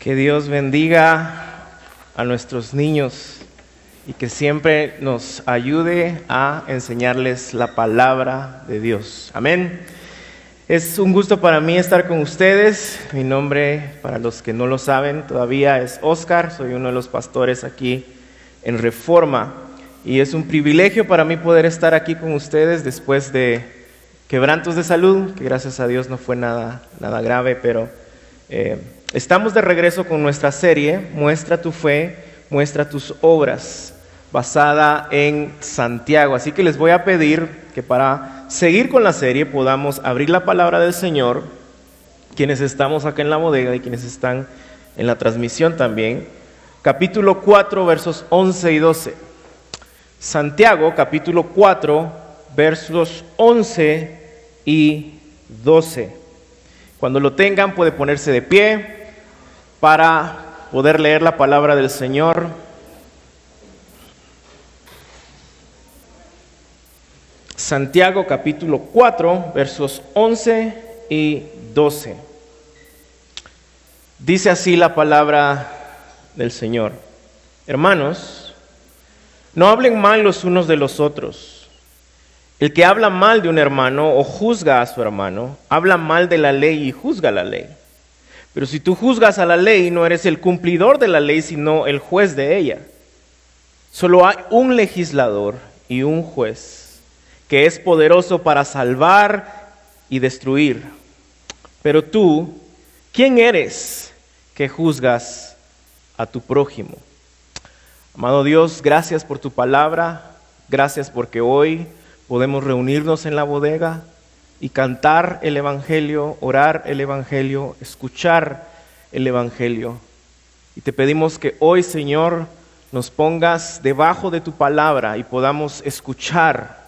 Que Dios bendiga a nuestros niños y que siempre nos ayude a enseñarles la palabra de Dios. Amén. Es un gusto para mí estar con ustedes. Mi nombre, para los que no lo saben, todavía es Oscar. Soy uno de los pastores aquí en Reforma. Y es un privilegio para mí poder estar aquí con ustedes después de quebrantos de salud, que gracias a Dios no fue nada, nada grave, pero eh, estamos de regreso con nuestra serie, Muestra tu fe, muestra tus obras, basada en Santiago. Así que les voy a pedir que para seguir con la serie podamos abrir la palabra del Señor, quienes estamos acá en la bodega y quienes están en la transmisión también, capítulo 4, versos 11 y 12. Santiago capítulo 4, versos 11 y 12. Cuando lo tengan puede ponerse de pie para poder leer la palabra del Señor. Santiago capítulo 4, versos 11 y 12. Dice así la palabra del Señor. Hermanos, no hablen mal los unos de los otros. El que habla mal de un hermano o juzga a su hermano, habla mal de la ley y juzga la ley. Pero si tú juzgas a la ley, no eres el cumplidor de la ley, sino el juez de ella. Solo hay un legislador y un juez que es poderoso para salvar y destruir. Pero tú, ¿quién eres que juzgas a tu prójimo? Amado Dios, gracias por tu palabra, gracias porque hoy podemos reunirnos en la bodega y cantar el Evangelio, orar el Evangelio, escuchar el Evangelio. Y te pedimos que hoy, Señor, nos pongas debajo de tu palabra y podamos escuchar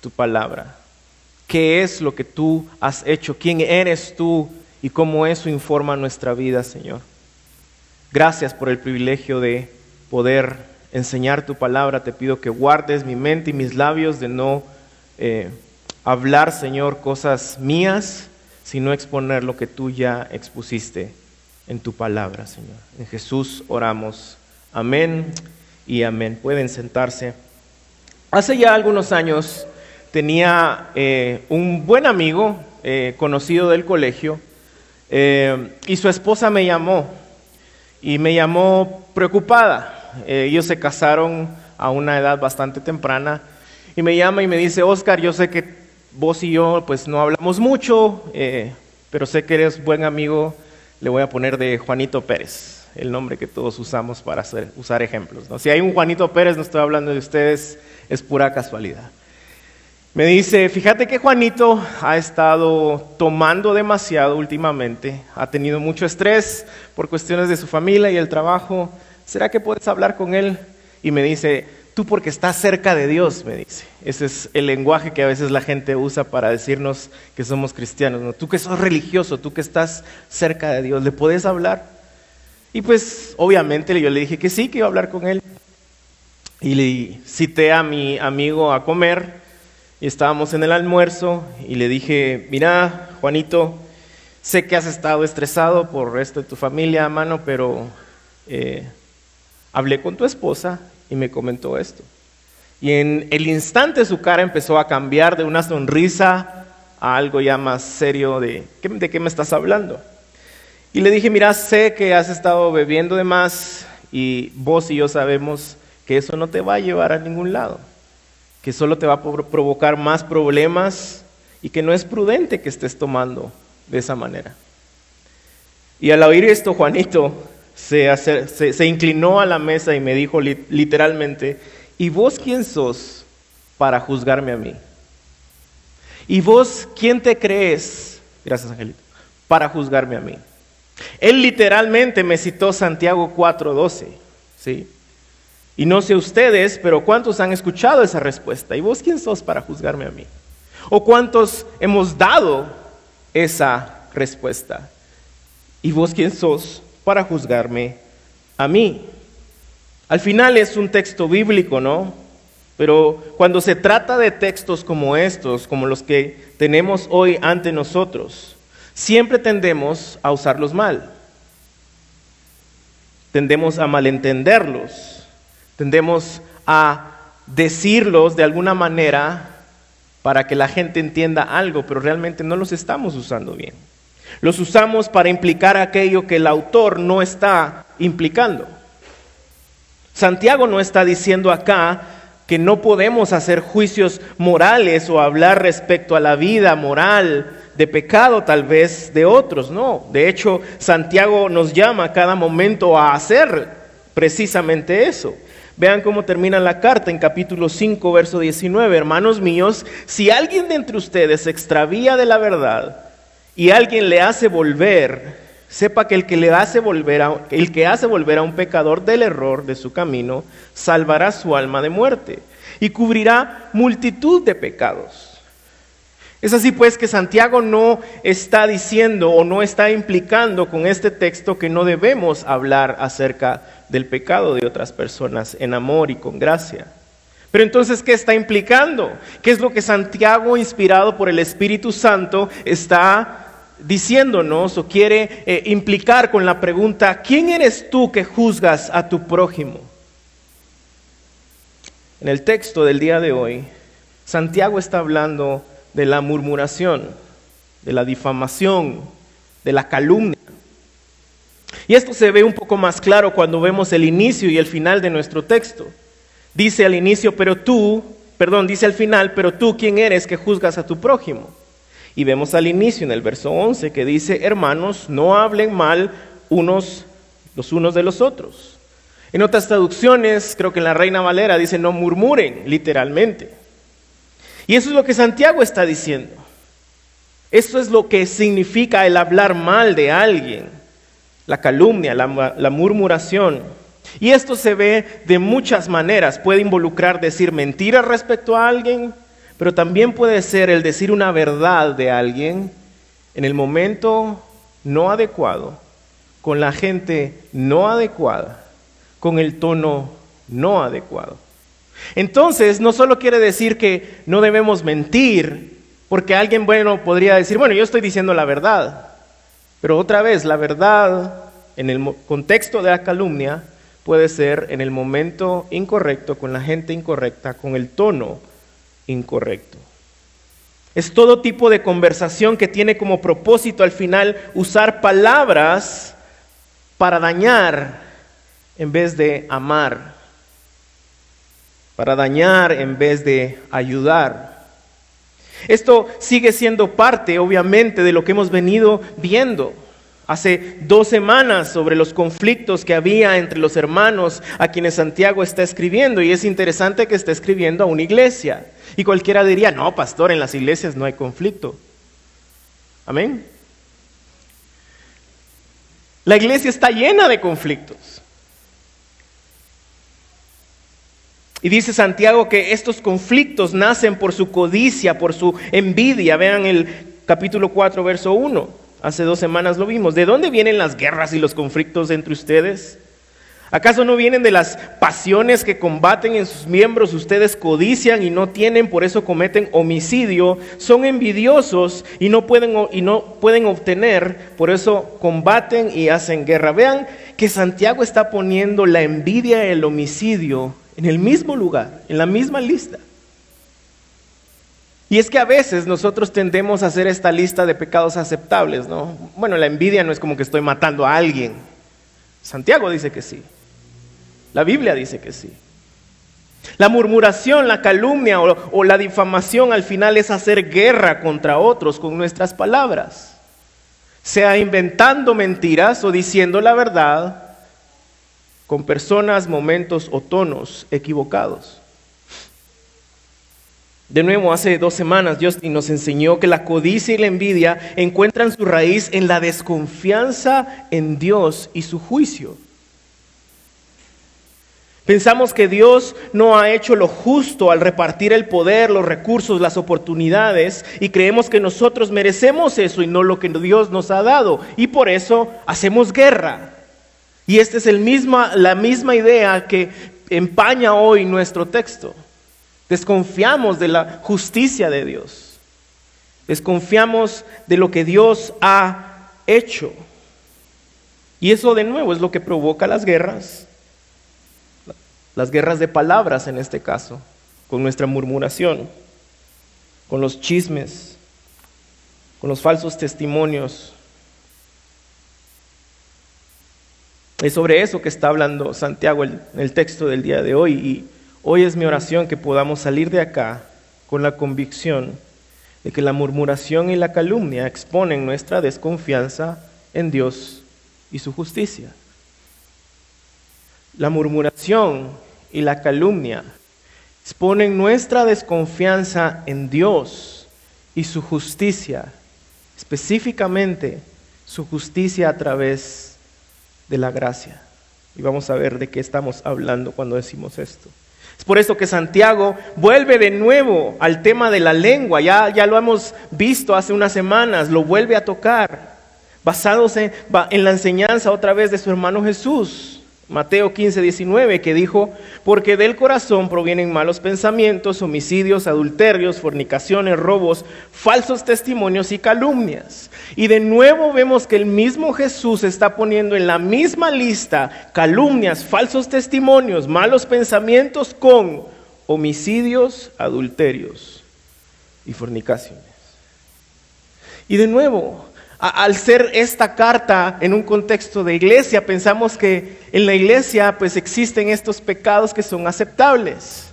tu palabra. ¿Qué es lo que tú has hecho? ¿Quién eres tú? Y cómo eso informa nuestra vida, Señor. Gracias por el privilegio de poder enseñar tu palabra. Te pido que guardes mi mente y mis labios de no eh, hablar, Señor, cosas mías, sino exponer lo que tú ya expusiste en tu palabra, Señor. En Jesús oramos. Amén y amén. Pueden sentarse. Hace ya algunos años tenía eh, un buen amigo eh, conocido del colegio y su esposa me llamó y me llamó preocupada eh, ellos se casaron a una edad bastante temprana y me llama y me dice, Oscar, yo sé que vos y yo pues no hablamos mucho, eh, pero sé que eres buen amigo, le voy a poner de Juanito Pérez, el nombre que todos usamos para usar ejemplos. Si hay un Juanito Pérez, no estoy hablando de ustedes, es pura casualidad. Me dice, fíjate que Juanito ha estado tomando demasiado últimamente, ha tenido mucho estrés por cuestiones de su familia y el trabajo, ¿será que puedes hablar con él? Y me dice, tú porque estás cerca de Dios, me dice. Ese es el lenguaje que a veces la gente usa para decirnos que somos cristianos. ¿no? Tú que sos religioso, tú que estás cerca de Dios, ¿le puedes hablar? Y pues obviamente yo le dije que sí, que iba a hablar con él. Y le cité a mi amigo a comer y estábamos en el almuerzo y le dije, mira, Juanito, sé que has estado estresado por esto de tu familia, mano, pero eh, hablé con tu esposa y me comentó esto. Y en el instante su cara empezó a cambiar de una sonrisa a algo ya más serio de, ¿de qué me estás hablando? Y le dije, mira, sé que has estado bebiendo de más y vos y yo sabemos que eso no te va a llevar a ningún lado, que solo te va a provocar más problemas y que no es prudente que estés tomando de esa manera. Y al oír esto, Juanito se, inclinó a la mesa y me dijo literalmente, ¿y vos quién sos para juzgarme a mí? ¿Y vos quién te crees? Gracias, Angelito. Para juzgarme a mí. Él literalmente me citó Santiago 4:12, ¿sí? Y no sé ustedes, pero ¿cuántos han escuchado esa respuesta? ¿Y vos quién sos para juzgarme a mí? ¿O cuántos hemos dado esa respuesta? ¿Y vos quién sos para juzgarme a mí. Al final es un texto bíblico, ¿no? Pero cuando se trata de textos como estos, como los que tenemos hoy ante nosotros, siempre tendemos a usarlos mal. tendemos a malentenderlos, tendemos a decirlos de alguna manera para que la gente entienda algo, pero realmente no los estamos usando bien. Los usamos para implicar aquello que el autor no está implicando. Santiago no está diciendo acá que no podemos hacer juicios morales o hablar respecto a la vida moral de pecado tal vez de otros, no. De hecho, Santiago nos llama a cada momento a hacer precisamente eso. Vean cómo termina la carta en capítulo 5, verso 19. Hermanos míos, si alguien de entre ustedes se extravía de la verdad y alguien le hace volver, sepa que el que le hace volver a, el que hace volver a un pecador del error de su camino, salvará su alma de muerte y cubrirá multitud de pecados. Es así pues que Santiago no está diciendo o no está implicando con este texto que no debemos hablar acerca del pecado de otras personas en amor y con gracia. Pero entonces, ¿qué está implicando? ¿Qué es lo que Santiago, inspirado por el Espíritu Santo, está diciéndonos o quiere eh, implicar con la pregunta, ¿quién eres tú que juzgas a tu prójimo? En el texto del día de hoy, Santiago está hablando de la murmuración, de la difamación, de la calumnia. Y esto se ve un poco más claro cuando vemos el inicio y el final de nuestro texto. Dice al inicio, pero tú, perdón, dice al final, pero tú, ¿quién eres que juzgas a tu prójimo? Y vemos al inicio en el verso 11 que dice, hermanos, no hablen mal unos los unos de los otros. En otras traducciones, creo que en la Reina Valera dice, no murmuren, literalmente. Y eso es lo que Santiago está diciendo. Esto es lo que significa el hablar mal de alguien, la calumnia, la, la murmuración. Y esto se ve de muchas maneras. Puede involucrar decir mentiras respecto a alguien, pero también puede ser el decir una verdad de alguien en el momento no adecuado, con la gente no adecuada, con el tono no adecuado. Entonces, no solo quiere decir que no debemos mentir, porque alguien bueno podría decir, bueno, yo estoy diciendo la verdad, pero otra vez, la verdad en el contexto de la calumnia puede ser en el momento incorrecto, con la gente incorrecta, con el tono incorrecto. Es todo tipo de conversación que tiene como propósito al final usar palabras para dañar en vez de amar, para dañar en vez de ayudar. Esto sigue siendo parte, obviamente, de lo que hemos venido viendo hace dos semanas sobre los conflictos que había entre los hermanos a quienes Santiago está escribiendo. Y es interesante que esté escribiendo a una iglesia. Y cualquiera diría, no, pastor, en las iglesias no hay conflicto. Amén. La iglesia está llena de conflictos. Y dice Santiago que estos conflictos nacen por su codicia, por su envidia. Vean el capítulo 4, verso 1. Hace dos semanas lo vimos. ¿De dónde vienen las guerras y los conflictos entre ustedes? ¿Acaso no vienen de las pasiones que combaten en sus miembros? Ustedes codician y no tienen, por eso cometen homicidio. Son envidiosos y no pueden, obtener, por eso combaten y hacen guerra. Vean que Santiago está poniendo la envidia y el homicidio en el mismo lugar, en la misma lista. Y es que a veces nosotros tendemos a hacer esta lista de pecados aceptables, ¿no? Bueno, la envidia no es como que estoy matando a alguien. Santiago dice que sí. La Biblia dice que sí. La murmuración, la calumnia o, la difamación al final es hacer guerra contra otros con nuestras palabras. Sea inventando mentiras o diciendo la verdad con personas, momentos o tonos equivocados. De nuevo, hace dos semanas Justin nos enseñó que la codicia y la envidia encuentran su raíz en la desconfianza en Dios y su juicio. Pensamos que Dios no ha hecho lo justo al repartir el poder, los recursos, las oportunidades y creemos que nosotros merecemos eso y no lo que Dios nos ha dado y por eso hacemos guerra. Y esta es la misma idea que empaña hoy nuestro texto. Desconfiamos de la justicia de Dios. Desconfiamos de lo que Dios ha hecho. Y eso de nuevo es lo que provoca las guerras, las guerras de palabras en este caso, con nuestra murmuración, con los chismes, con los falsos testimonios. Es sobre eso que está hablando Santiago en el texto del día de hoy y hoy es mi oración que podamos salir de acá con la convicción de que la murmuración y la calumnia exponen nuestra desconfianza en Dios y su justicia. La murmuración y la calumnia exponen nuestra desconfianza en Dios y su justicia, específicamente su justicia a través de la gracia. Y vamos a ver de qué estamos hablando cuando decimos esto. Es por eso que Santiago vuelve de nuevo al tema de la lengua. Ya, ya lo hemos visto hace unas semanas, lo vuelve a tocar, basados en, en la enseñanza otra vez de su hermano Jesús. Mateo 15, 19, que dijo, porque del corazón provienen malos pensamientos, homicidios, adulterios, fornicaciones, robos, falsos testimonios y calumnias. Y de nuevo vemos que el mismo Jesús está poniendo en la misma lista calumnias, falsos testimonios, malos pensamientos con homicidios, adulterios y fornicaciones. Y de nuevo, al ser esta carta en un contexto de iglesia, pensamos que en la iglesia pues existen estos pecados que son aceptables.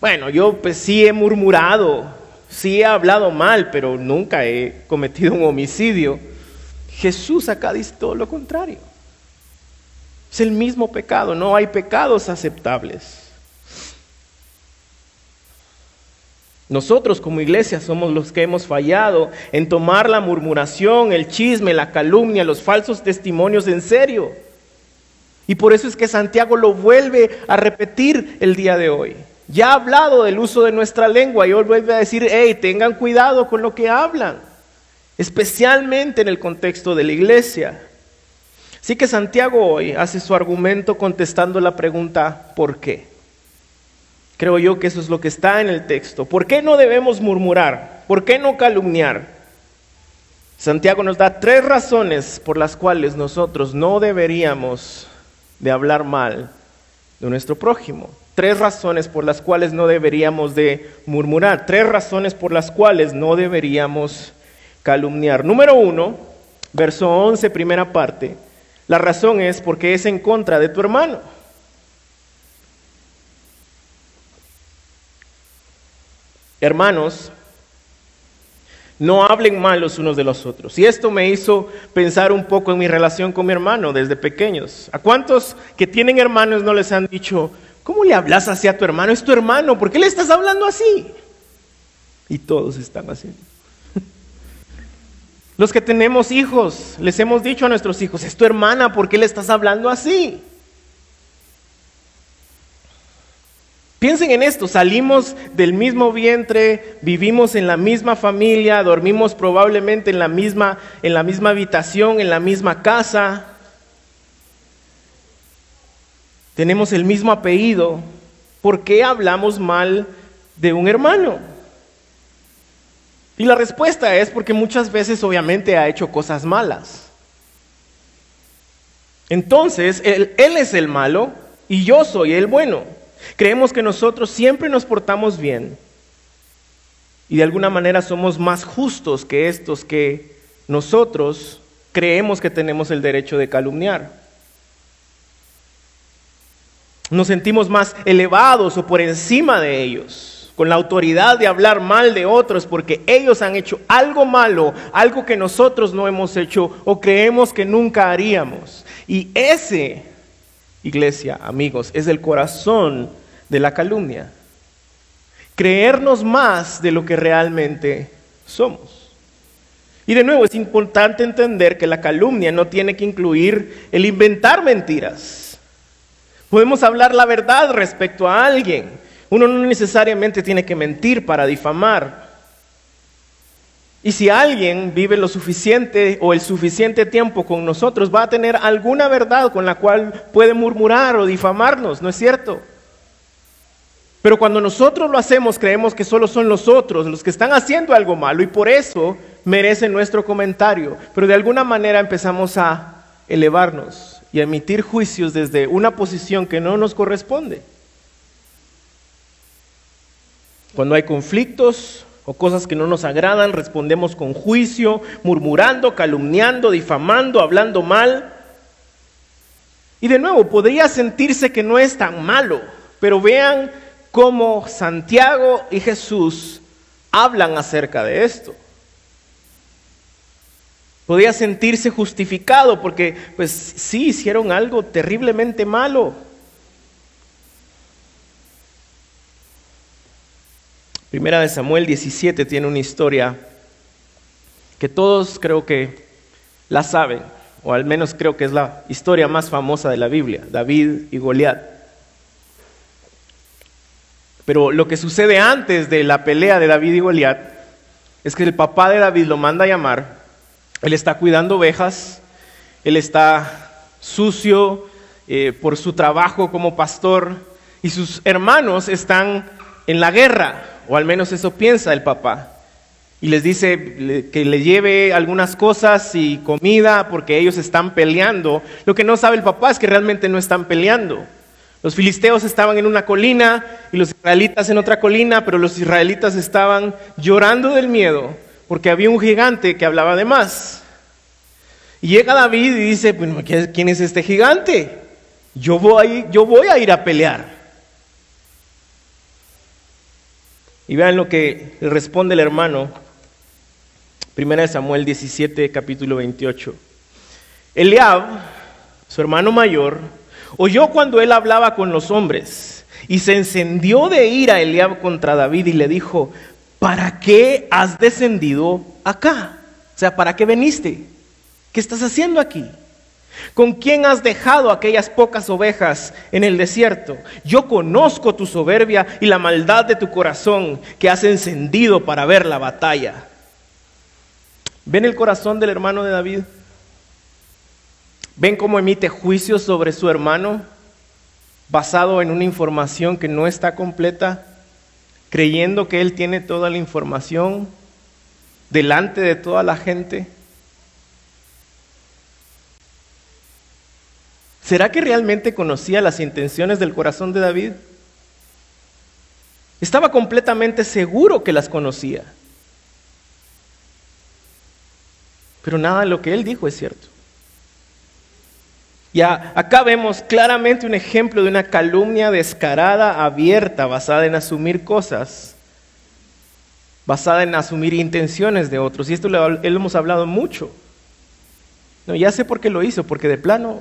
Bueno, yo pues sí he murmurado, sí he hablado mal, pero nunca he cometido un homicidio. Jesús acá dice todo lo contrario. Es el mismo pecado, no hay pecados aceptables. Nosotros como iglesia somos los que hemos fallado en tomar la murmuración, el chisme, la calumnia, los falsos testimonios en serio. Y por eso es que Santiago lo vuelve a repetir el día de hoy. Ya ha hablado del uso de nuestra lengua y hoy vuelve a decir, hey, tengan cuidado con lo que hablan, especialmente en el contexto de la iglesia. Así que Santiago hoy hace su argumento contestando la pregunta, ¿por qué? Creo yo que eso es lo que está en el texto. ¿Por qué no debemos murmurar? ¿Por qué no calumniar? Santiago nos da tres razones por las cuales nosotros no deberíamos de hablar mal de nuestro prójimo. Tres razones por las cuales no deberíamos de murmurar. Tres razones por las cuales no deberíamos calumniar. Número uno, verso 11, primera parte. La razón es porque es en contra de tu hermano. Hermanos, no hablen mal los unos de los otros. Y esto me hizo pensar un poco en mi relación con mi hermano desde pequeños. ¿A cuántos que tienen hermanos no les han dicho, ¿cómo le hablas así a tu hermano? Es tu hermano, ¿por qué le estás hablando así? Y todos están así. Los que tenemos hijos, les hemos dicho a nuestros hijos, es tu hermana, ¿por qué le estás hablando así? Piensen en esto, salimos del mismo vientre, vivimos en la misma familia, dormimos probablemente en la misma, en la misma habitación, en la misma casa. Tenemos el mismo apellido. ¿Por qué hablamos mal de un hermano? Y la respuesta es porque muchas veces obviamente ha hecho cosas malas. Entonces, él, él es el malo y yo soy el bueno. Creemos que nosotros siempre nos portamos bien y de alguna manera somos más justos que estos que nosotros creemos que tenemos el derecho de calumniar. Nos sentimos más elevados o por encima de ellos, con la autoridad de hablar mal de otros porque ellos han hecho algo malo, algo que nosotros no hemos hecho o creemos que nunca haríamos. Y ese iglesia, amigos, es el corazón de la calumnia. Creernos más de lo que realmente somos. Y de nuevo, es importante entender que la calumnia no tiene que incluir el inventar mentiras. Podemos hablar la verdad respecto a alguien. Uno no necesariamente tiene que mentir para difamar. Y si alguien vive lo suficiente o el suficiente tiempo con nosotros, va a tener alguna verdad con la cual puede murmurar o difamarnos, ¿no es cierto? Pero cuando nosotros lo hacemos, creemos que solo son los otros los que están haciendo algo malo y por eso merecen nuestro comentario. Pero de alguna manera empezamos a elevarnos y emitir juicios desde una posición que no nos corresponde. Cuando hay conflictos o cosas que no nos agradan, respondemos con juicio, murmurando, calumniando, difamando, hablando mal. Y de nuevo, podría sentirse que no es tan malo, pero vean cómo Santiago y Jesús hablan acerca de esto. Podría sentirse justificado porque, pues sí, hicieron algo terriblemente malo. Primera de Samuel 17 tiene una historia que todos creo que la saben, o al menos creo que es la historia más famosa de la Biblia, David y Goliat. Pero lo que sucede antes de la pelea de David y Goliat es que el papá de David lo manda a llamar, él está cuidando ovejas, él está sucio eh, por su trabajo como pastor y sus hermanos están en la guerra o al menos eso piensa el papá. Y les dice que le lleve algunas cosas y comida porque ellos están peleando. Lo que no sabe el papá es que realmente no están peleando. Los filisteos estaban en una colina y los israelitas en otra colina, pero los israelitas estaban llorando del miedo porque había un gigante que hablaba de más. Y llega David y dice, ¿quién es este gigante? Yo voy a ir a pelear. Y vean lo que responde el hermano. Primera de Samuel 17, capítulo 28. Eliab, su hermano mayor, oyó cuando él hablaba con los hombres y se encendió de ira Eliab contra David y le dijo, ¿para qué has descendido acá? O sea, ¿para qué veniste? ¿Qué estás haciendo aquí? ¿Con quién has dejado aquellas pocas ovejas en el desierto? Yo conozco tu soberbia y la maldad de tu corazón que has encendido para ver la batalla. ¿Ven el corazón del hermano de David? ¿Ven cómo emite juicios sobre su hermano basado en una información que no está completa, creyendo que él tiene toda la información delante de toda la gente? ¿Será que realmente conocía las intenciones del corazón de David? Estaba completamente seguro que las conocía. Pero nada de lo que él dijo es cierto. Y acá vemos claramente un ejemplo de una calumnia descarada, abierta, basada en asumir cosas, basada en asumir intenciones de otros. Y esto lo hemos hablado mucho. No, ya sé por qué lo hizo, porque de plano...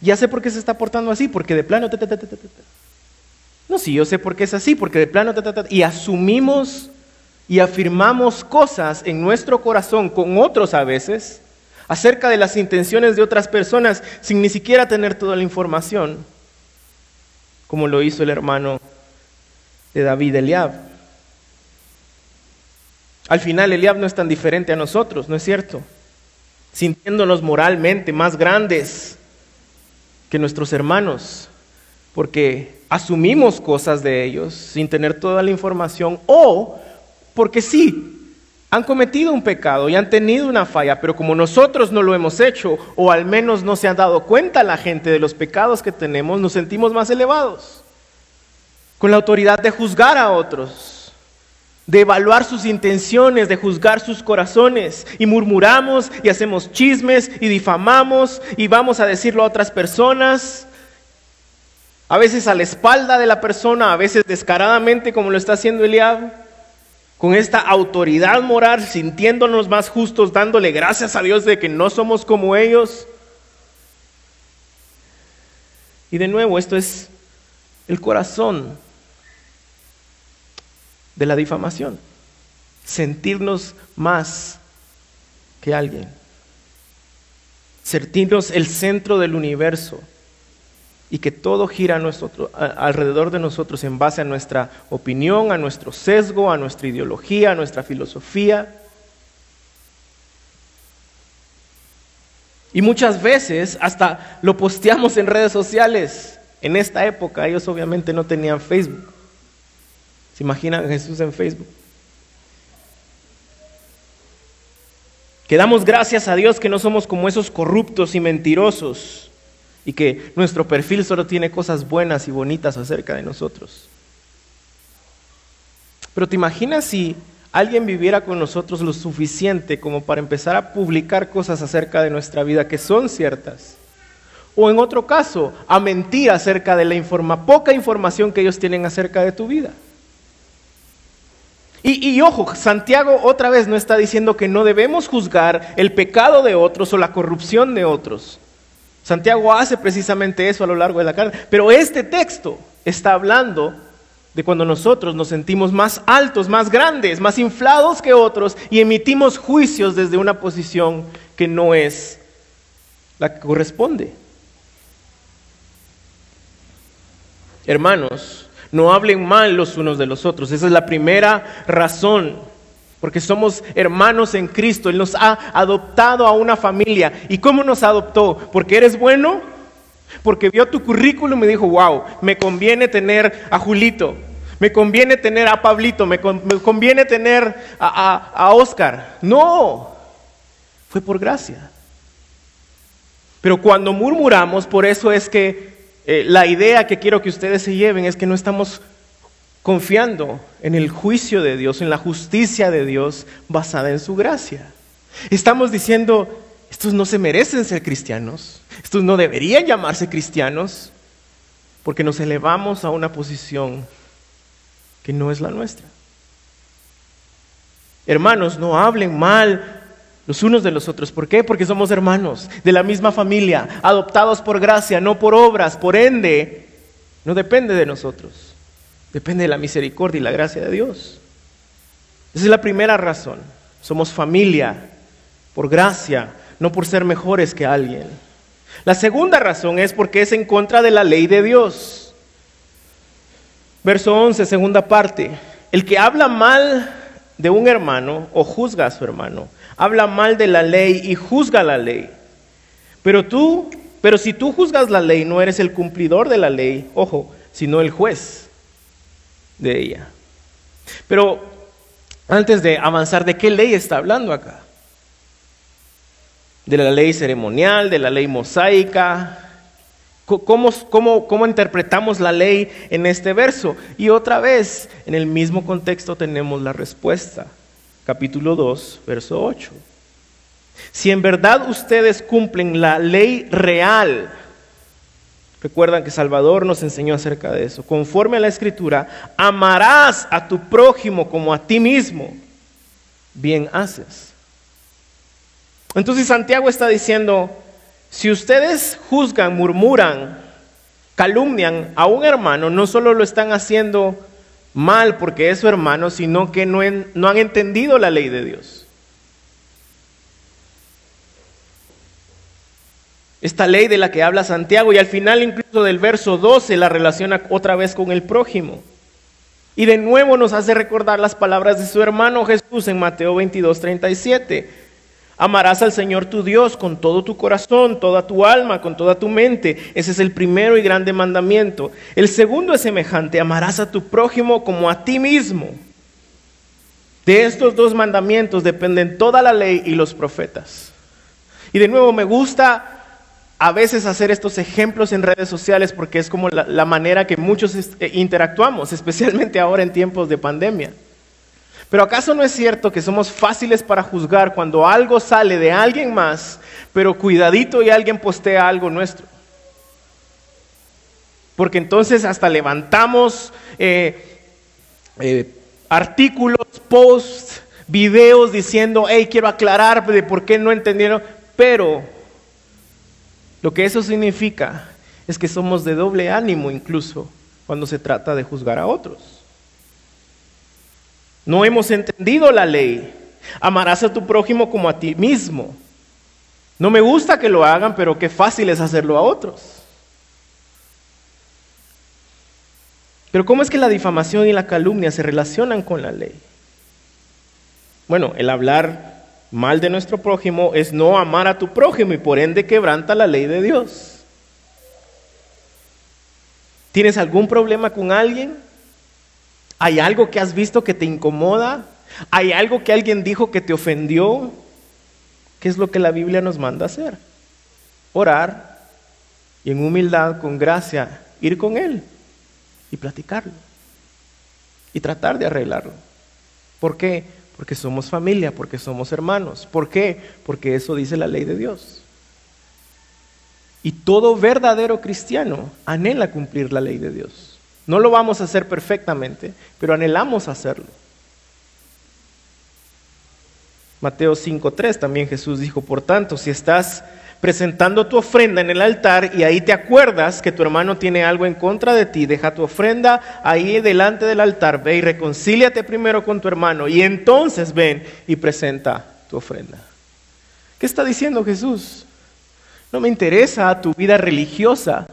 Ya sé por qué se está portando así, porque de plano... No, sí, yo sé por qué es así, porque de plano... Y asumimos y afirmamos cosas en nuestro corazón con otros a veces acerca de las intenciones de otras personas sin ni siquiera tener toda la información, como lo hizo el hermano de David Eliab. Al final Eliab no es tan diferente a nosotros, ¿no es cierto? Sintiéndonos moralmente más grandes que nuestros hermanos, porque asumimos cosas de ellos sin tener toda la información o porque sí, han cometido un pecado y han tenido una falla, pero como nosotros no lo hemos hecho, o al menos no se han dado cuenta la gente de los pecados que tenemos, nos sentimos más elevados, con la autoridad de juzgar a otros de evaluar sus intenciones, de juzgar sus corazones. Y murmuramos y hacemos chismes y difamamos y vamos a decirlo a otras personas. A veces a la espalda de la persona, a veces descaradamente como lo está haciendo Eliab. Con esta autoridad moral, sintiéndonos más justos, dándole gracias a Dios de que no somos como ellos. Y de nuevo, esto es el corazón de la difamación. Sentirnos más que alguien. Sentirnos el centro del universo y que todo gira alrededor de nosotros en base a nuestra opinión, a nuestro sesgo, a nuestra ideología, a nuestra filosofía. Y muchas veces hasta lo posteamos en redes sociales. En esta época ellos obviamente no tenían Facebook. ¿Se imaginan a Jesús en Facebook? Que damos gracias a Dios que no somos como esos corruptos y mentirosos y que nuestro perfil solo tiene cosas buenas y bonitas acerca de nosotros. Pero te imaginas si alguien viviera con nosotros lo suficiente como para empezar a publicar cosas acerca de nuestra vida que son ciertas. O en otro caso, a mentir acerca de la poca información que ellos tienen acerca de tu vida. Y, ojo, Santiago otra vez no está diciendo que no debemos juzgar el pecado de otros o la corrupción de otros. Santiago hace precisamente eso a lo largo de la carta. Pero este texto está hablando de cuando nosotros nos sentimos más altos, más grandes, más inflados que otros y emitimos juicios desde una posición que no es la que corresponde. Hermanos, no hablen mal los unos de los otros. Esa es la primera razón. Porque somos hermanos en Cristo. Él nos ha adoptado a una familia. ¿Y cómo nos adoptó? ¿Porque eres bueno? Porque vio tu currículum y dijo, wow, me conviene tener a Julito. Me conviene tener a Pablito. Me, conviene tener a, a Oscar. No. Fue por gracia. Pero cuando murmuramos, por eso es que eh, la idea que quiero que ustedes se lleven es que no estamos confiando en el juicio de Dios, en la justicia de Dios basada en su gracia. Estamos diciendo, estos no se merecen ser cristianos, estos no deberían llamarse cristianos, porque nos elevamos a una posición que no es la nuestra. Hermanos, no hablen mal los unos de los otros. ¿Por qué? Porque somos hermanos de la misma familia, adoptados por gracia, no por obras. Por ende, no depende de nosotros. Depende de la misericordia y la gracia de Dios. Esa es la primera razón. Somos familia por gracia, no por ser mejores que alguien. La segunda razón es porque es en contra de la ley de Dios. Verso 11, segunda parte. El que habla mal de un hermano o juzga a su hermano habla mal de la ley y juzga la ley. Pero tú, pero si tú juzgas la ley, no eres el cumplidor de la ley, ojo, sino el juez de ella. Pero antes de avanzar, ¿de qué ley está hablando acá? De la ley ceremonial, de la ley mosaica. ¿Cómo, cómo, cómo interpretamos la ley en este verso? Y otra vez, en el mismo contexto tenemos la respuesta capítulo 2, verso 8. Si en verdad ustedes cumplen la ley real, recuerdan que Salvador nos enseñó acerca de eso, conforme a la escritura, amarás a tu prójimo como a ti mismo, bien haces. Entonces Santiago está diciendo, si ustedes juzgan, murmuran, calumnian a un hermano, no solo lo están haciendo mal porque es su hermano, sino que no, han entendido la ley de Dios. Esta ley de la que habla Santiago y al final incluso del verso 12 la relaciona otra vez con el prójimo. Y de nuevo nos hace recordar las palabras de su hermano Jesús en Mateo 22, 37. Amarás al Señor tu Dios con todo tu corazón, toda tu alma, con toda tu mente. Ese es el primero y grande mandamiento. El segundo es semejante, amarás a tu prójimo como a ti mismo. De estos dos mandamientos dependen toda la ley y los profetas. Y de nuevo me gusta a veces hacer estos ejemplos en redes sociales porque es como la, la manera que muchos eh, interactuamos, especialmente ahora en tiempos de pandemia. Pero ¿acaso no es cierto que somos fáciles para juzgar cuando algo sale de alguien más, pero cuidadito y alguien postea algo nuestro? Porque entonces hasta levantamos eh, eh, artículos, posts, videos diciendo, hey, quiero aclarar de por qué no entendieron, pero lo que eso significa es que somos de doble ánimo incluso cuando se trata de juzgar a otros. No hemos entendido la ley. Amarás a tu prójimo como a ti mismo. No me gusta que lo hagan, pero qué fácil es hacerlo a otros. Pero ¿cómo es que la difamación y la calumnia se relacionan con la ley? Bueno, el hablar mal de nuestro prójimo es no amar a tu prójimo y por ende quebranta la ley de Dios. ¿Tienes algún problema con alguien? ¿Hay algo que has visto que te incomoda? ¿Hay algo que alguien dijo que te ofendió? ¿Qué es lo que la Biblia nos manda hacer? Orar y en humildad, con gracia, ir con Él y platicarlo y tratar de arreglarlo. ¿Por qué? Porque somos familia, porque somos hermanos. ¿Por qué? Porque eso dice la ley de Dios. Y todo verdadero cristiano anhela cumplir la ley de Dios. No lo vamos a hacer perfectamente, pero anhelamos hacerlo. Mateo 5.3 también Jesús dijo, por tanto, si estás presentando tu ofrenda en el altar y ahí te acuerdas que tu hermano tiene algo en contra de ti, deja tu ofrenda ahí delante del altar, ve y reconcíliate primero con tu hermano y entonces ven y presenta tu ofrenda. ¿Qué está diciendo Jesús? No me interesa tu vida religiosa,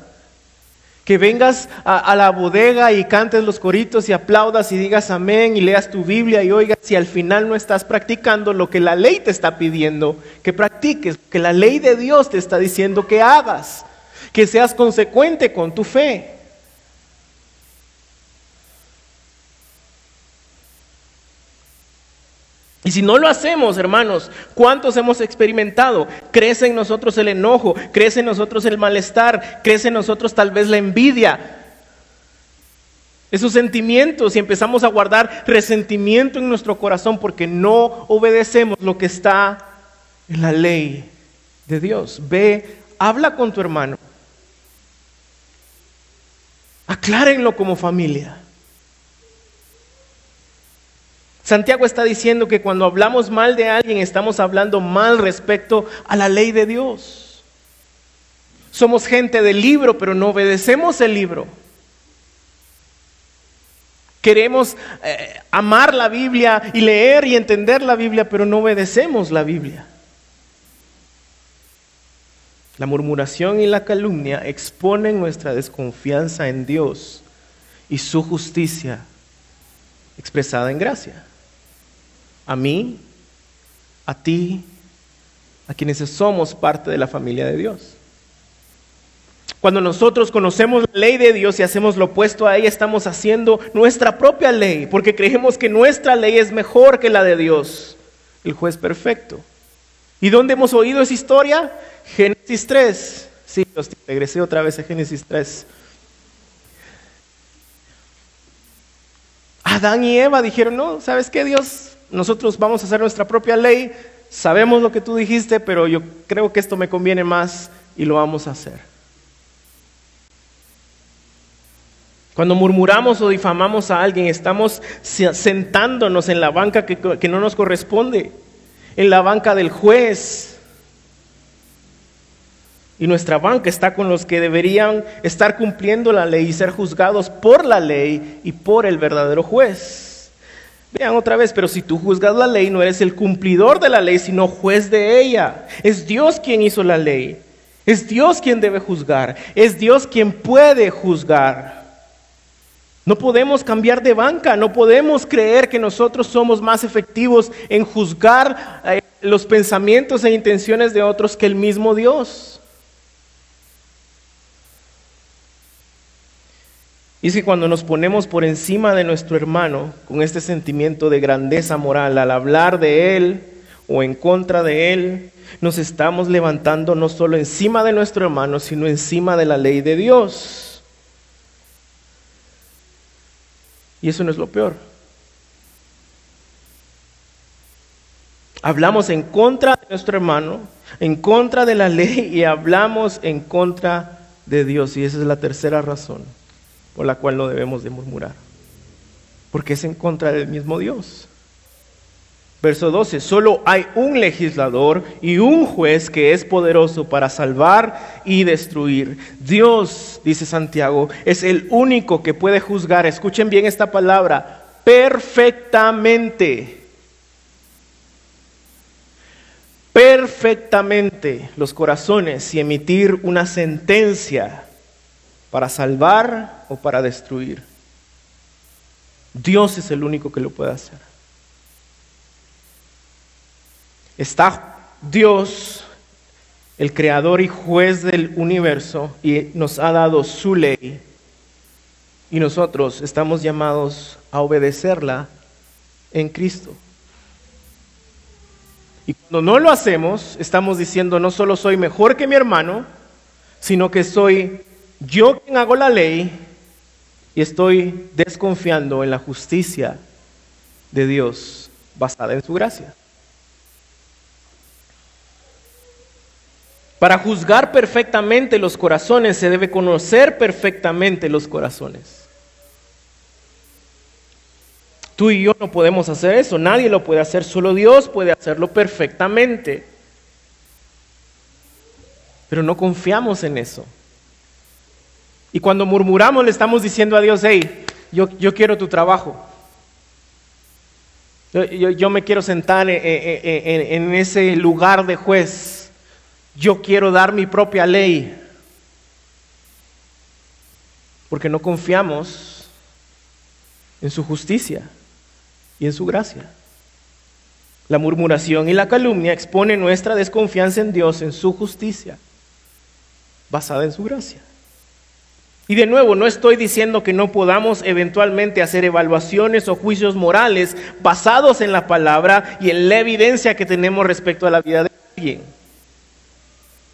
que vengas a, la bodega y cantes los coritos y aplaudas y digas amén y leas tu Biblia y oigas si al final no estás practicando lo que la ley te está pidiendo que practiques, que la ley de Dios te está diciendo que hagas, que seas consecuente con tu fe. Y si no lo hacemos, hermanos, ¿cuántos hemos experimentado? Crece en nosotros el enojo, crece en nosotros el malestar, crece en nosotros tal vez la envidia. Esos sentimientos y empezamos a guardar resentimiento en nuestro corazón porque no obedecemos lo que está en la ley de Dios. Ve, habla con tu hermano. Aclárenlo como familia. Santiago está diciendo que cuando hablamos mal de alguien estamos hablando mal respecto a la ley de Dios. Somos gente del libro, pero no obedecemos el libro. Queremos eh, amar la Biblia y leer y entender la Biblia, pero no obedecemos la Biblia. La murmuración y la calumnia exponen nuestra desconfianza en Dios y su justicia expresada en gracia a mí, a ti, a quienes somos parte de la familia de Dios. Cuando nosotros conocemos la ley de Dios y hacemos lo opuesto a ella, estamos haciendo nuestra propia ley, porque creemos que nuestra ley es mejor que la de Dios, el juez perfecto. ¿Y dónde hemos oído esa historia? Génesis 3. Sí, regresé otra vez a Génesis 3. Adán y Eva dijeron, no, ¿sabes qué Dios? Nosotros vamos a hacer nuestra propia ley, sabemos lo que tú dijiste, pero yo creo que esto me conviene más y lo vamos a hacer. Cuando murmuramos o difamamos a alguien, estamos sentándonos en la banca que, no nos corresponde, en la banca del juez. Y nuestra banca está con los que deberían estar cumpliendo la ley y ser juzgados por la ley y por el verdadero juez. Otra vez, pero si tú juzgas la ley, no eres el cumplidor de la ley, sino juez de ella. Es Dios quien hizo la ley. Es Dios quien debe juzgar. Es Dios quien puede juzgar. No podemos cambiar de banca, no podemos creer que nosotros somos más efectivos en juzgar eh, los pensamientos e intenciones de otros que el mismo Dios. Y es que cuando nos ponemos por encima de nuestro hermano con este sentimiento de grandeza moral al hablar de él o en contra de él, nos estamos levantando no solo encima de nuestro hermano, sino encima de la ley de Dios. Y eso no es lo peor. Hablamos en contra de nuestro hermano, en contra de la ley y hablamos en contra de Dios. Y esa es la tercera razón por la cual no debemos de murmurar, porque es en contra del mismo Dios. Verso 12, solo hay un legislador y un juez que es poderoso para salvar y destruir. Dios, dice Santiago, es el único que puede juzgar, escuchen bien esta palabra, perfectamente. Perfectamente los corazones y emitir una sentencia para salvar o para destruir. Dios es el único que lo puede hacer. Está Dios, el creador y juez del universo, y nos ha dado su ley. Y nosotros estamos llamados a obedecerla en Cristo. Y cuando no lo hacemos, estamos diciendo no solo soy mejor que mi hermano, sino que soy yo quien hago la ley y estoy desconfiando en la justicia de Dios basada en su gracia. Para juzgar perfectamente los corazones se debe conocer perfectamente los corazones. Tú y yo no podemos hacer eso, nadie lo puede hacer, solo Dios puede hacerlo perfectamente. Pero no confiamos en eso. Y cuando murmuramos le estamos diciendo a Dios, hey, yo, yo quiero tu trabajo. Yo, me quiero sentar en ese lugar de juez yo quiero dar mi propia ley, porque no confiamos en su justicia y en su gracia. La murmuración y la calumnia exponen nuestra desconfianza en Dios, en su justicia, basada en su gracia. Y de nuevo, no estoy diciendo que no podamos eventualmente hacer evaluaciones o juicios morales basados en la palabra y en la evidencia que tenemos respecto a la vida de alguien.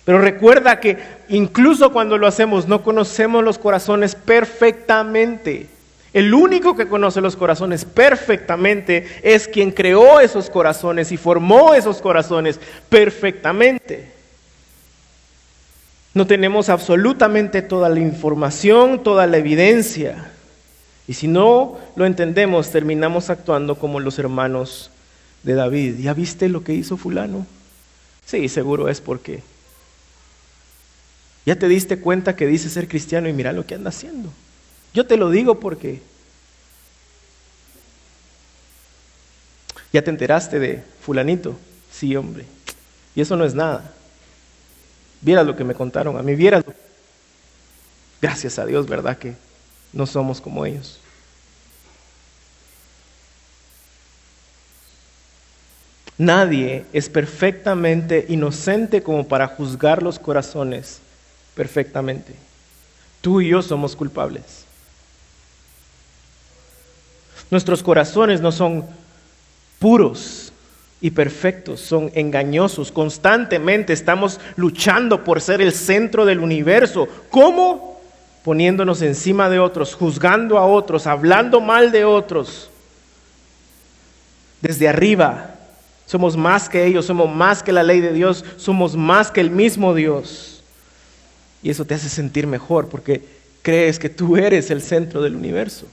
Pero recuerda que incluso cuando lo hacemos no conocemos los corazones perfectamente. El único que conoce los corazones perfectamente es quien creó esos corazones y formó esos corazones perfectamente. No tenemos absolutamente toda la información, toda la evidencia. Y si no lo entendemos, terminamos actuando como los hermanos de David. ¿Ya viste lo que hizo fulano? Sí, seguro es porque ya te diste cuenta que dice ser cristiano y mira lo que anda haciendo. Yo te lo digo porque ya te enteraste de fulanito. Sí, hombre. Y eso no es nada. Vieras lo que me contaron a mí, vieras. Gracias a Dios, ¿verdad? Que no somos como ellos. Nadie es perfectamente inocente como para juzgar los corazones perfectamente. Tú y yo somos culpables. Nuestros corazones no son puros y perfectos, son engañosos. Constantemente estamos luchando por ser el centro del universo. ¿Cómo? Poniéndonos encima de otros, juzgando a otros, hablando mal de otros. Desde arriba, somos más que ellos, somos más que la ley de Dios, somos más que el mismo Dios. Y eso te hace sentir mejor porque crees que tú eres el centro del universo.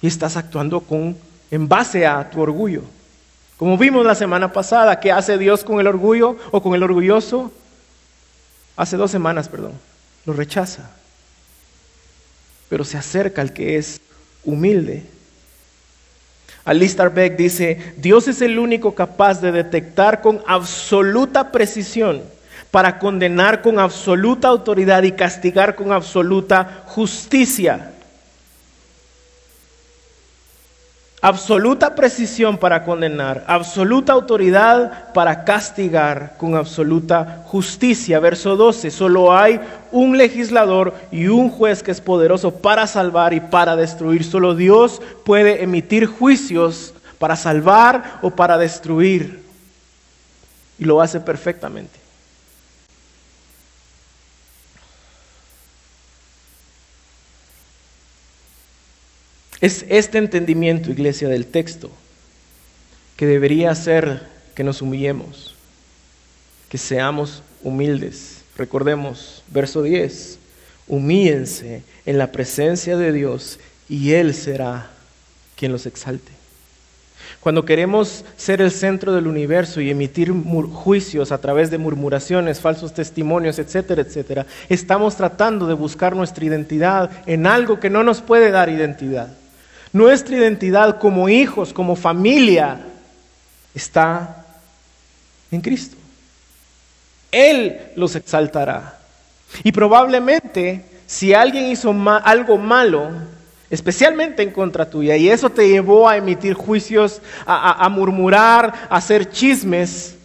Y estás actuando con, en base a tu orgullo. Como vimos la semana pasada, ¿qué hace Dios con el orgullo o con el orgulloso? Hace dos semanas, perdón. Lo rechaza. Pero se acerca al que es humilde. Alistair Beck dice, Dios es el único capaz de detectar con absoluta precisión para condenar con absoluta autoridad y castigar con absoluta justicia. Absoluta precisión para condenar, absoluta autoridad para castigar con absoluta justicia. Verso 12, solo hay un legislador y un juez que es poderoso para salvar y para destruir. Solo Dios puede emitir juicios para salvar o para destruir. Y lo hace perfectamente. Es este entendimiento, iglesia, del texto que debería hacer que nos humillemos, que seamos humildes. Recordemos, verso 10, humíllense en la presencia de Dios y Él será quien los exalte. Cuando queremos ser el centro del universo y emitir juicios a través de murmuraciones, falsos testimonios, etcétera, etcétera, estamos tratando de buscar nuestra identidad en algo que no nos puede dar identidad. Nuestra identidad como hijos, como familia, está en Cristo. Él los exaltará. Y probablemente si alguien hizo algo malo, especialmente en contra tuya, y eso te llevó a emitir juicios, a, murmurar, a hacer chismes,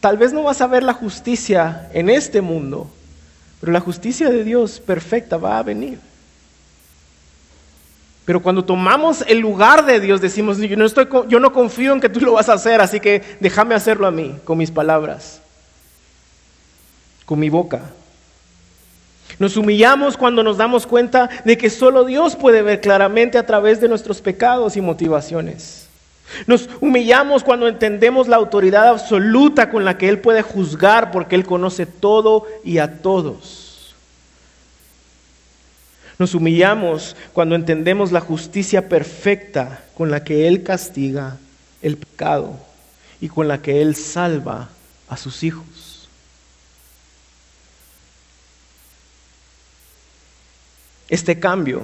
tal vez no vas a ver la justicia en este mundo, pero la justicia de Dios perfecta va a venir. Pero cuando tomamos el lugar de Dios, decimos, yo no, estoy, yo no confío en que tú lo vas a hacer, así que déjame hacerlo a mí, con mis palabras, con mi boca. Nos humillamos cuando nos damos cuenta de que solo Dios puede ver claramente a través de nuestros pecados y motivaciones. Nos humillamos cuando entendemos la autoridad absoluta con la que Él puede juzgar porque Él conoce todo y a todos. Nos humillamos cuando entendemos la justicia perfecta con la que Él castiga el pecado y con la que Él salva a sus hijos. Este cambio,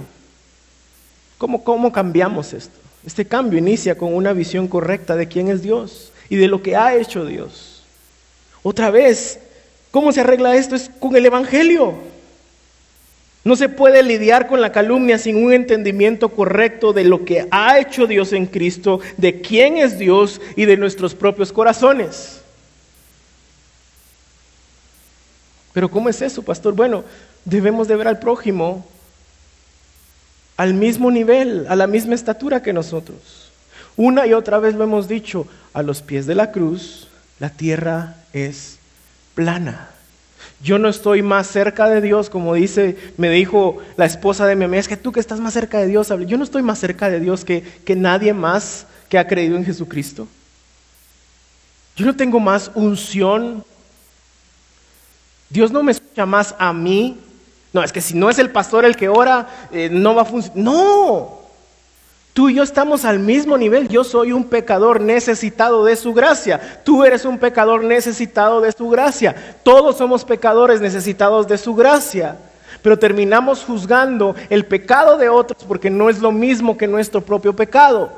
¿cómo, cómo cambiamos esto? Este cambio inicia con una visión correcta de quién es Dios y de lo que ha hecho Dios. Otra vez, ¿cómo se arregla esto? Es con el Evangelio. No se puede lidiar con la calumnia sin un entendimiento correcto de lo que ha hecho Dios en Cristo, de quién es Dios y de nuestros propios corazones. Pero ¿cómo es eso, pastor? Bueno, debemos de ver al prójimo al mismo nivel, a la misma estatura que nosotros. Una y otra vez lo hemos dicho, a los pies de la cruz la tierra es plana. Yo no estoy más cerca de Dios, como dice, me dijo la esposa de mi amiga, es que tú que estás más cerca de Dios, yo no estoy más cerca de Dios que, que nadie más que ha creído en Jesucristo. Yo no tengo más unción. Dios no me escucha más a mí no, es que si no es el pastor el que ora, eh, no va a funcionar. No, tú y yo estamos al mismo nivel. Yo soy un pecador necesitado de su gracia. Tú eres un pecador necesitado de su gracia. Todos somos pecadores necesitados de su gracia. Pero terminamos juzgando el pecado de otros porque no es lo mismo que nuestro propio pecado.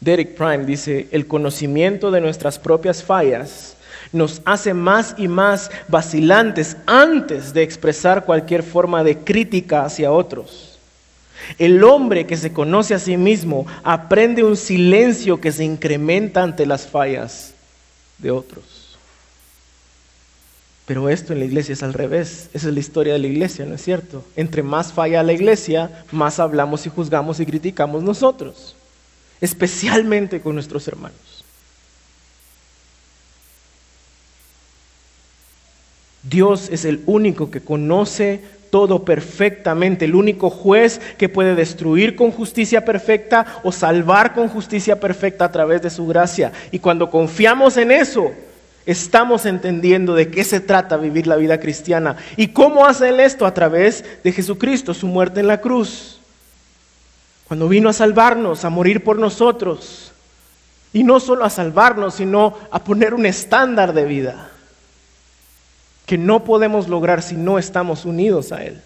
Derek Prime dice, el conocimiento de nuestras propias fallas nos hace más y más vacilantes antes de expresar cualquier forma de crítica hacia otros. El hombre que se conoce a sí mismo aprende un silencio que se incrementa ante las fallas de otros. Pero esto en la iglesia es al revés. Esa es la historia de la iglesia, ¿no es cierto? Entre más falla la iglesia, más hablamos y juzgamos y criticamos nosotros especialmente con nuestros hermanos. Dios es el único que conoce todo perfectamente, el único juez que puede destruir con justicia perfecta o salvar con justicia perfecta a través de su gracia. Y cuando confiamos en eso, estamos entendiendo de qué se trata vivir la vida cristiana. ¿Y cómo hace Él esto? A través de Jesucristo, su muerte en la cruz cuando vino a salvarnos, a morir por nosotros, y no solo a salvarnos, sino a poner un estándar de vida que no podemos lograr si no estamos unidos a Él.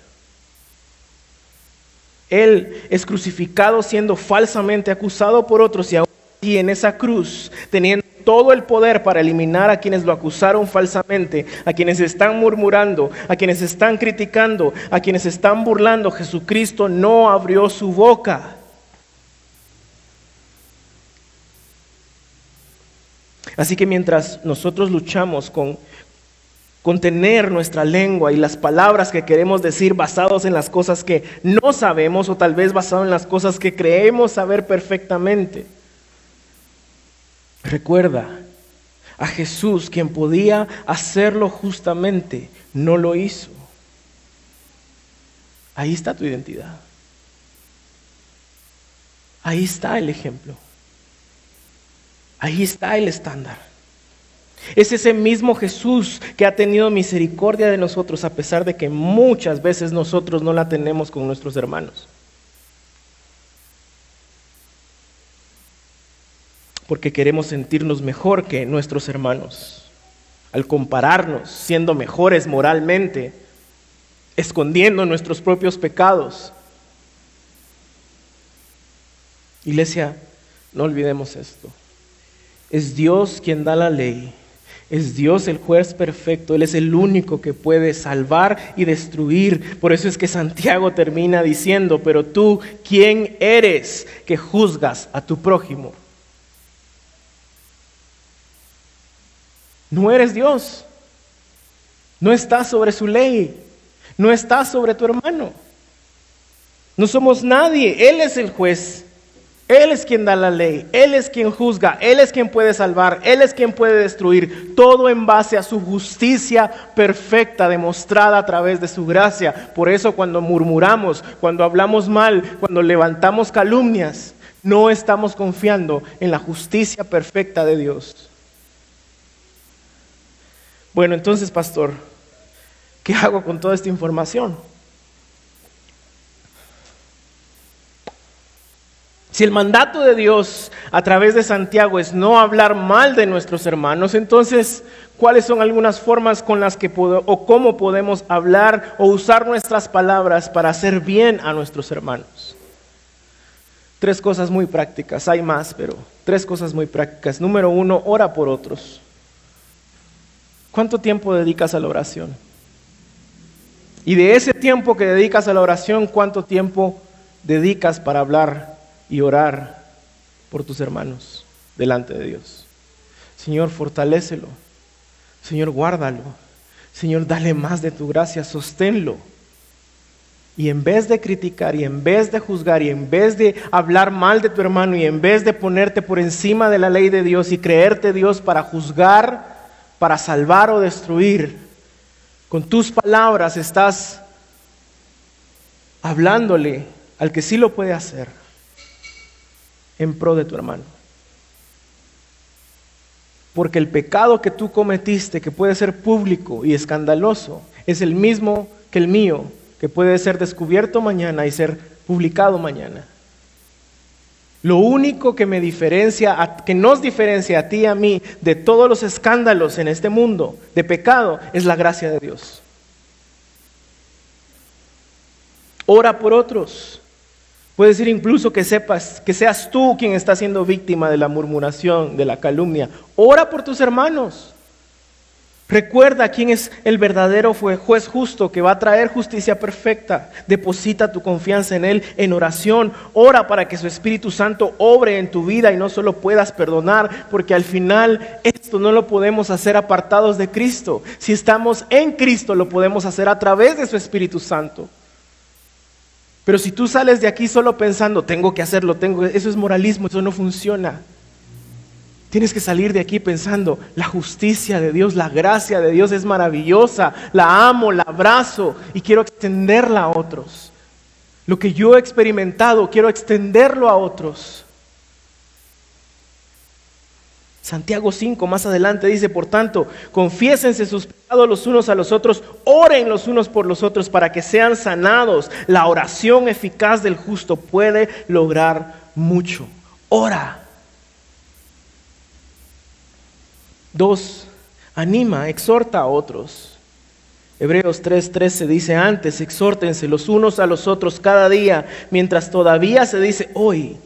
Él es crucificado siendo falsamente acusado por otros y aún en esa cruz, teniendo todo el poder para eliminar a quienes lo acusaron falsamente, a quienes están murmurando, a quienes están criticando, a quienes están burlando. Jesucristo no abrió su boca. Así que mientras nosotros luchamos con contener nuestra lengua y las palabras que queremos decir basados en las cosas que no sabemos o tal vez basados en las cosas que creemos saber perfectamente, Recuerda, a Jesús, quien podía hacerlo justamente, no lo hizo. Ahí está tu identidad. Ahí está el ejemplo. Ahí está el estándar. Es ese mismo Jesús que ha tenido misericordia de nosotros a pesar de que muchas veces nosotros no la tenemos con nuestros hermanos. porque queremos sentirnos mejor que nuestros hermanos. Al compararnos, siendo mejores moralmente, escondiendo nuestros propios pecados. Iglesia, no olvidemos esto. Es Dios quien da la ley. Es Dios el juez perfecto. Él es el único que puede salvar y destruir. Por eso es que Santiago termina diciendo, pero tú, ¿quién eres que juzgas a tu prójimo? No eres Dios. No está sobre su ley. No está sobre tu hermano. No somos nadie. Él es el juez. Él es quien da la ley, Él es quien juzga, Él es quien puede salvar, Él es quien puede destruir, todo en base a su justicia perfecta demostrada a través de su gracia. Por eso cuando murmuramos, cuando hablamos mal, cuando levantamos calumnias, no estamos confiando en la justicia perfecta de Dios. Bueno, entonces, pastor, ¿qué hago con toda esta información? Si el mandato de Dios a través de Santiago es no hablar mal de nuestros hermanos, entonces, ¿cuáles son algunas formas con las que o cómo podemos hablar o usar nuestras palabras para hacer bien a nuestros hermanos? Tres cosas muy prácticas, hay más, pero tres cosas muy prácticas. Número uno, ora por otros. ¿Cuánto tiempo dedicas a la oración? Y de ese tiempo que dedicas a la oración, ¿cuánto tiempo dedicas para hablar y orar por tus hermanos delante de Dios. Señor, fortalécelo. Señor, guárdalo. Señor, dale más de tu gracia, sosténlo. Y en vez de criticar y en vez de juzgar y en vez de hablar mal de tu hermano y en vez de ponerte por encima de la ley de Dios y creerte Dios para juzgar, para salvar o destruir, con tus palabras estás hablándole al que sí lo puede hacer en pro de tu hermano. Porque el pecado que tú cometiste, que puede ser público y escandaloso, es el mismo que el mío, que puede ser descubierto mañana y ser publicado mañana. Lo único que me diferencia, que nos diferencia a ti y a mí de todos los escándalos en este mundo de pecado, es la gracia de Dios. Ora por otros. Puede ser incluso que sepas, que seas tú quien está siendo víctima de la murmuración, de la calumnia. Ora por tus hermanos. Recuerda quién es el verdadero juez justo que va a traer justicia perfecta. Deposita tu confianza en Él en oración. Ora para que su Espíritu Santo obre en tu vida y no solo puedas perdonar, porque al final esto no lo podemos hacer apartados de Cristo. Si estamos en Cristo, lo podemos hacer a través de su Espíritu Santo. Pero si tú sales de aquí solo pensando, tengo que hacerlo, tengo, eso es moralismo, eso no funciona. Tienes que salir de aquí pensando, la justicia de Dios, la gracia de Dios es maravillosa, la amo, la abrazo y quiero extenderla a otros. Lo que yo he experimentado, quiero extenderlo a otros. Santiago 5 más adelante dice, por tanto, confiésense sus pecados los unos a los otros, oren los unos por los otros para que sean sanados. La oración eficaz del justo puede lograr mucho. Ora. Dos, anima, exhorta a otros. Hebreos 3:13 dice antes, exhórtense los unos a los otros cada día, mientras todavía se dice hoy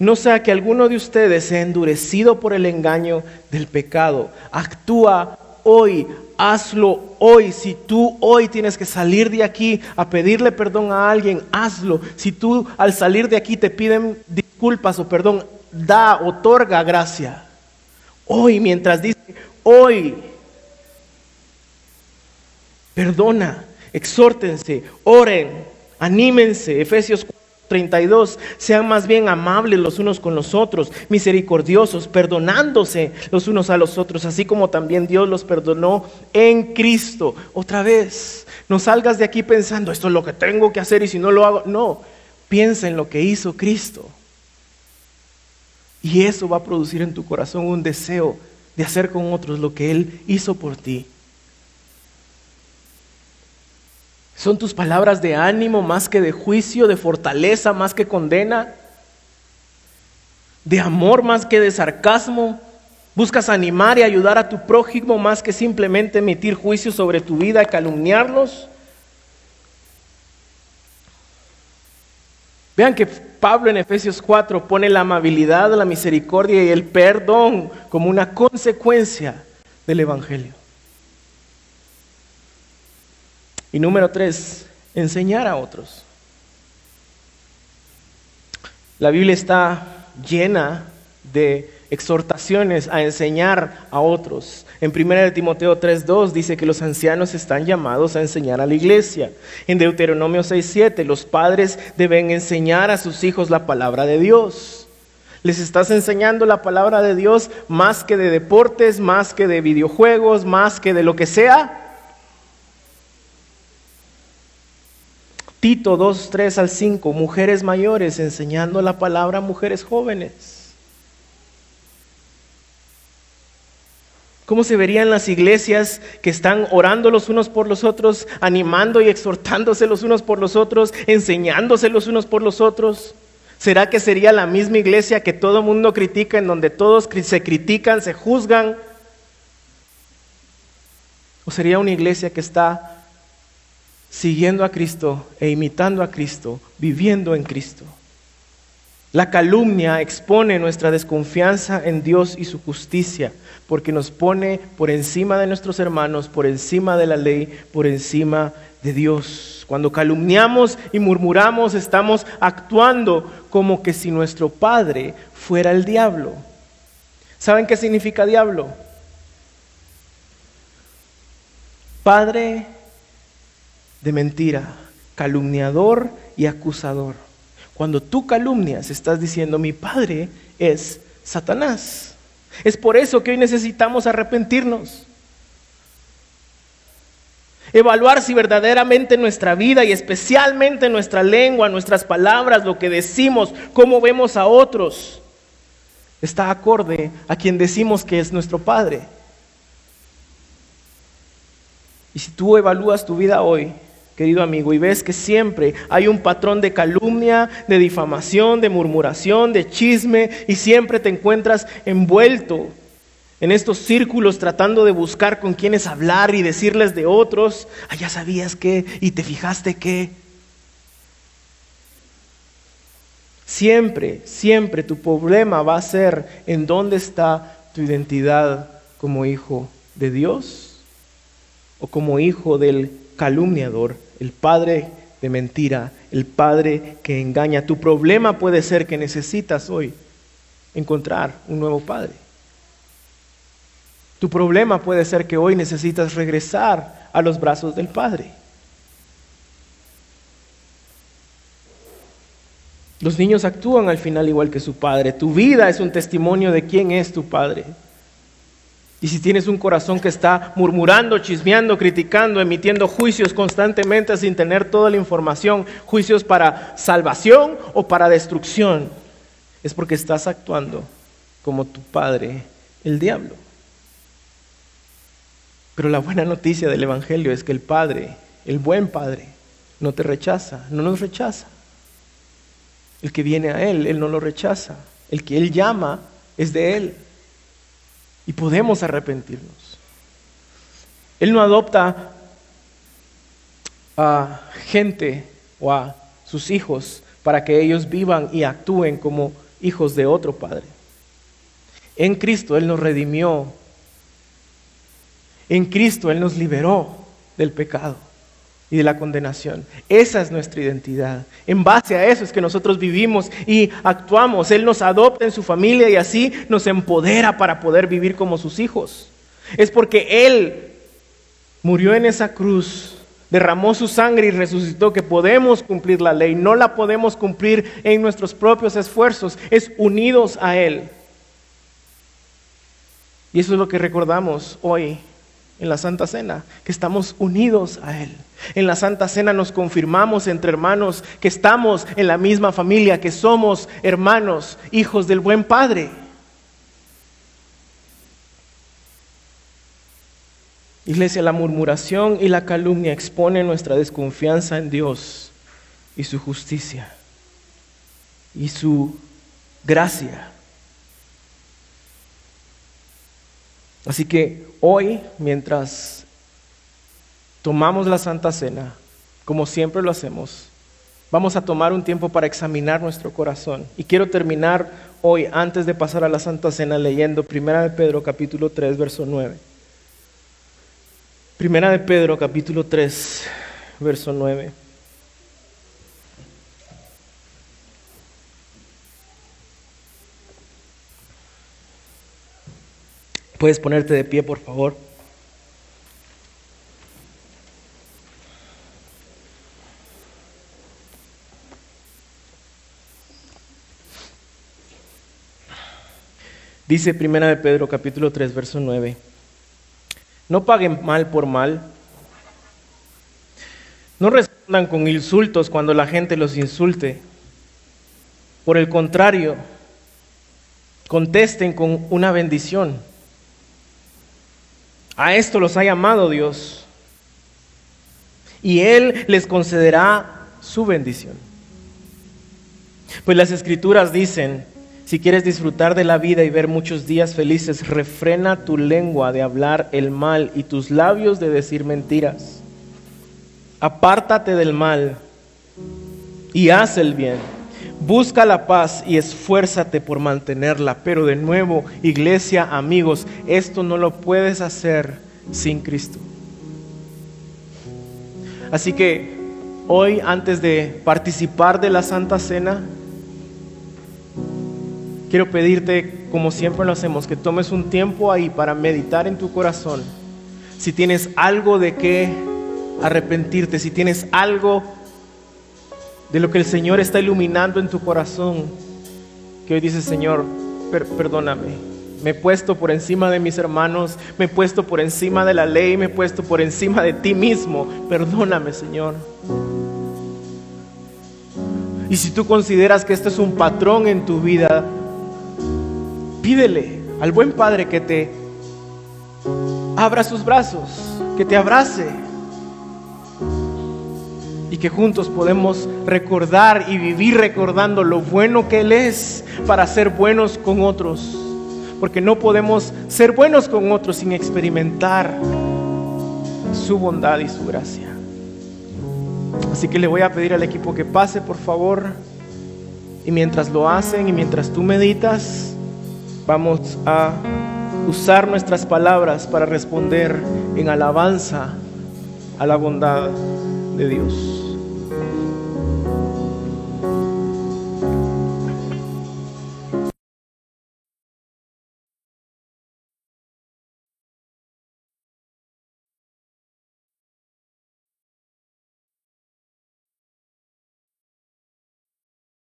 no sea que alguno de ustedes sea endurecido por el engaño del pecado. Actúa hoy, hazlo hoy. Si tú hoy tienes que salir de aquí a pedirle perdón a alguien, hazlo. Si tú al salir de aquí te piden disculpas o perdón, da, otorga gracia. Hoy, mientras dice hoy, perdona, exhórtense, oren, anímense. Efesios 32, sean más bien amables los unos con los otros, misericordiosos, perdonándose los unos a los otros, así como también Dios los perdonó en Cristo. Otra vez, no salgas de aquí pensando, esto es lo que tengo que hacer y si no lo hago, no, piensa en lo que hizo Cristo. Y eso va a producir en tu corazón un deseo de hacer con otros lo que Él hizo por ti. ¿Son tus palabras de ánimo más que de juicio, de fortaleza más que condena? ¿De amor más que de sarcasmo? ¿Buscas animar y ayudar a tu prójimo más que simplemente emitir juicio sobre tu vida y calumniarlos? Vean que Pablo en Efesios 4 pone la amabilidad, la misericordia y el perdón como una consecuencia del Evangelio. Y número tres, enseñar a otros. La Biblia está llena de exhortaciones a enseñar a otros. En 1 Timoteo 3:2 dice que los ancianos están llamados a enseñar a la iglesia. En Deuteronomio 6:7 los padres deben enseñar a sus hijos la palabra de Dios. Les estás enseñando la palabra de Dios más que de deportes, más que de videojuegos, más que de lo que sea. Tito 2, 3 al 5, mujeres mayores enseñando la palabra a mujeres jóvenes. ¿Cómo se verían las iglesias que están orando los unos por los otros, animando y exhortándose los unos por los otros, enseñándose los unos por los otros? ¿Será que sería la misma iglesia que todo mundo critica, en donde todos se critican, se juzgan? ¿O sería una iglesia que está siguiendo a Cristo e imitando a Cristo, viviendo en Cristo? La calumnia expone nuestra desconfianza en Dios y su justicia, porque nos pone por encima de nuestros hermanos, por encima de la ley, por encima de Dios. Cuando calumniamos y murmuramos, estamos actuando como que si nuestro Padre fuera el diablo. ¿Saben qué significa diablo? Padre de mentira, calumniador y acusador. Cuando tú calumnias, estás diciendo, mi padre es Satanás. Es por eso que hoy necesitamos arrepentirnos. Evaluar si verdaderamente nuestra vida y especialmente nuestra lengua, nuestras palabras, lo que decimos, cómo vemos a otros, está acorde a quien decimos que es nuestro Padre. Y si tú evalúas tu vida hoy, querido amigo, y ves que siempre hay un patrón de calumnia, de difamación, de murmuración, de chisme, y siempre te encuentras envuelto en estos círculos tratando de buscar con quienes hablar y decirles de otros, ah, ya sabías que, y te fijaste que. Siempre, siempre tu problema va a ser en dónde está tu identidad como hijo de Dios o como hijo del calumniador el padre de mentira, el padre que engaña. Tu problema puede ser que necesitas hoy encontrar un nuevo padre. Tu problema puede ser que hoy necesitas regresar a los brazos del Padre. Los niños actúan al final igual que su padre. Tu vida es un testimonio de quién es tu padre. Y si tienes un corazón que está murmurando, chismeando, criticando, emitiendo juicios constantemente sin tener toda la información, juicios para salvación o para destrucción, es porque estás actuando como tu padre, el diablo. Pero la buena noticia del Evangelio es que el Padre, el buen Padre, no te rechaza, no nos rechaza. El que viene a Él, Él no lo rechaza. El que Él llama es de Él y podemos arrepentirnos. Él no adopta a gente o a sus hijos para que ellos vivan y actúen como hijos de otro Padre. En Cristo Él nos redimió. En Cristo Él nos liberó del pecado y de la condenación. Esa es nuestra identidad. En base a eso es que nosotros vivimos y actuamos. Él nos adopta en su familia y así nos empodera para poder vivir como sus hijos. Es porque Él murió en esa cruz, derramó su sangre y resucitó que podemos cumplir la ley. No la podemos cumplir en nuestros propios esfuerzos, es unidos a Él. Y eso es lo que recordamos hoy en la Santa Cena, que estamos unidos a Él. En la Santa Cena nos confirmamos entre hermanos que estamos en la misma familia, que somos hermanos, hijos del buen Padre. Iglesia, la murmuración y la calumnia exponen nuestra desconfianza en Dios y su justicia y su gracia. Así que hoy, mientras tomamos la Santa Cena, como siempre lo hacemos, vamos a tomar un tiempo para examinar nuestro corazón. Y quiero terminar hoy, antes de pasar a la Santa Cena, leyendo 1 de Pedro capítulo 3, verso 9. Primera de Pedro capítulo 3, verso 9. Puedes ponerte de pie, por favor. Dice Primera de Pedro capítulo 3 verso 9. No paguen mal por mal. No respondan con insultos cuando la gente los insulte. Por el contrario, contesten con una bendición. A esto los ha llamado Dios. Y Él les concederá su bendición. Pues las escrituras dicen, si quieres disfrutar de la vida y ver muchos días felices, refrena tu lengua de hablar el mal y tus labios de decir mentiras. Apártate del mal y haz el bien. Busca la paz y esfuérzate por mantenerla. Pero de nuevo, iglesia, amigos, esto no lo puedes hacer sin Cristo. Así que hoy, antes de participar de la Santa Cena, quiero pedirte, como siempre lo hacemos, que tomes un tiempo ahí para meditar en tu corazón. Si tienes algo de qué arrepentirte, si tienes algo de lo que el Señor está iluminando en tu corazón, que hoy dices, Señor, perdóname. Me he puesto por encima de mis hermanos, me he puesto por encima de la ley, me he puesto por encima de ti mismo. Perdóname, Señor. Y si tú consideras que este es un patrón en tu vida, Pídele al buen Padre que te abra sus brazos, que te abrace y que juntos podemos recordar y vivir recordando lo bueno que Él es para ser buenos con otros. Porque no podemos ser buenos con otros sin experimentar su bondad y su gracia. Así que le voy a pedir al equipo que pase, por favor. Y mientras lo hacen y mientras tú meditas, vamos a usar nuestras palabras para responder en alabanza a la bondad de Dios.